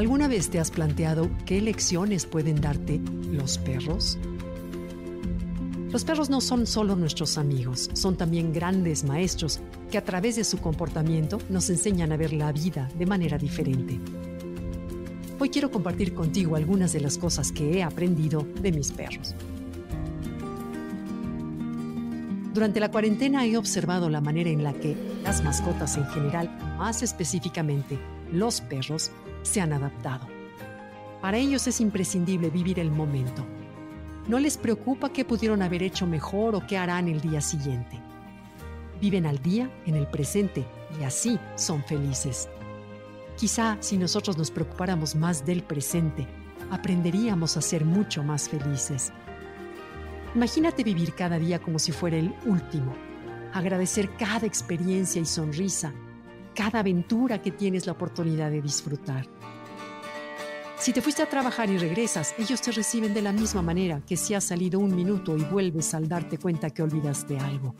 ¿Alguna vez te has planteado qué lecciones pueden darte los perros? Los perros no son solo nuestros amigos, son también grandes maestros que a través de su comportamiento nos enseñan a ver la vida de manera diferente. Hoy quiero compartir contigo algunas de las cosas que he aprendido de mis perros. Durante la cuarentena he observado la manera en la que las mascotas en general, más específicamente los perros, se han adaptado. Para ellos es imprescindible vivir el momento. No les preocupa qué pudieron haber hecho mejor o qué harán el día siguiente. Viven al día, en el presente, y así son felices. Quizá si nosotros nos preocupáramos más del presente, aprenderíamos a ser mucho más felices. Imagínate vivir cada día como si fuera el último, agradecer cada experiencia y sonrisa, cada aventura que tienes la oportunidad de disfrutar. Si te fuiste a trabajar y regresas, ellos te reciben de la misma manera que si has salido un minuto y vuelves al darte cuenta que olvidaste algo.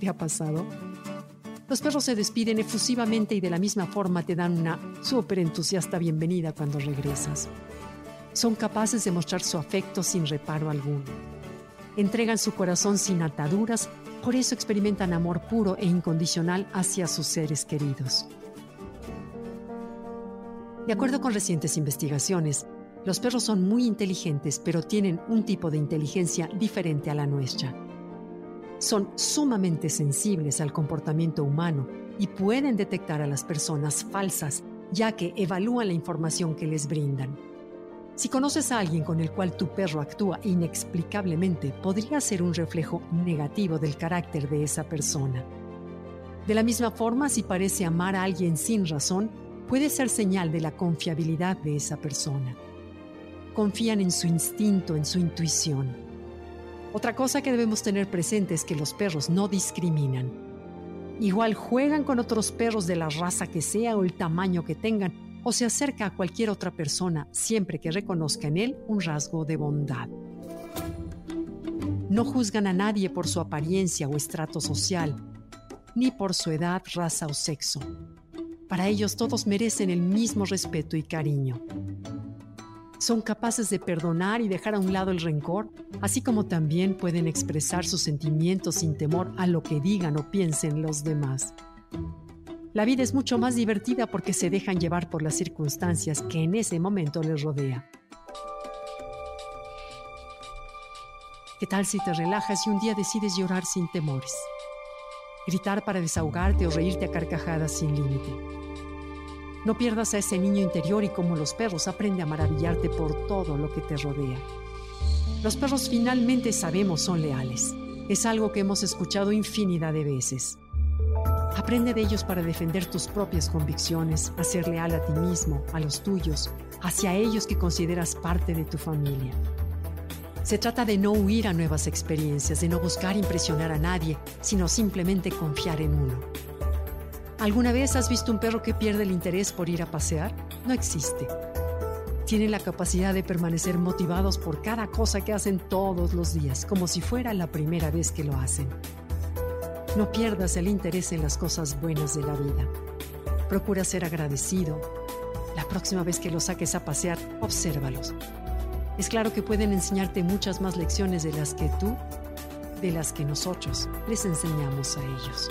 ¿Te ha pasado? Los perros se despiden efusivamente y de la misma forma te dan una súper entusiasta bienvenida cuando regresas. Son capaces de mostrar su afecto sin reparo alguno. Entregan su corazón sin ataduras por eso experimentan amor puro e incondicional hacia sus seres queridos. De acuerdo con recientes investigaciones, los perros son muy inteligentes, pero tienen un tipo de inteligencia diferente a la nuestra. Son sumamente sensibles al comportamiento humano y pueden detectar a las personas falsas, ya que evalúan la información que les brindan. Si conoces a alguien con el cual tu perro actúa inexplicablemente, podría ser un reflejo negativo del carácter de esa persona. De la misma forma, si parece amar a alguien sin razón, puede ser señal de la confiabilidad de esa persona. Confían en su instinto, en su intuición. Otra cosa que debemos tener presente es que los perros no discriminan. Igual juegan con otros perros de la raza que sea o el tamaño que tengan, o se acerca a cualquier otra persona siempre que reconozca en él un rasgo de bondad. No juzgan a nadie por su apariencia o estrato social, ni por su edad, raza o sexo. Para ellos todos merecen el mismo respeto y cariño. Son capaces de perdonar y dejar a un lado el rencor, así como también pueden expresar sus sentimientos sin temor a lo que digan o piensen los demás. La vida es mucho más divertida porque se dejan llevar por las circunstancias que en ese momento les rodea. ¿Qué tal si te relajas y un día decides llorar sin temores? Gritar para desahogarte o reírte a carcajadas sin límite. No pierdas a ese niño interior y como los perros aprende a maravillarte por todo lo que te rodea. Los perros finalmente sabemos son leales. Es algo que hemos escuchado infinidad de veces. Aprende de ellos para defender tus propias convicciones, a ser leal a ti mismo, a los tuyos, hacia ellos que consideras parte de tu familia. Se trata de no huir a nuevas experiencias, de no buscar impresionar a nadie, sino simplemente confiar en uno. ¿Alguna vez has visto un perro que pierde el interés por ir a pasear? No existe. Tienen la capacidad de permanecer motivados por cada cosa que hacen todos los días, como si fuera la primera vez que lo hacen. No pierdas el interés en las cosas buenas de la vida. Procura ser agradecido. La próxima vez que los saques a pasear, obsérvalos. Es claro que pueden enseñarte muchas más lecciones de las que tú, de las que nosotros les enseñamos a ellos.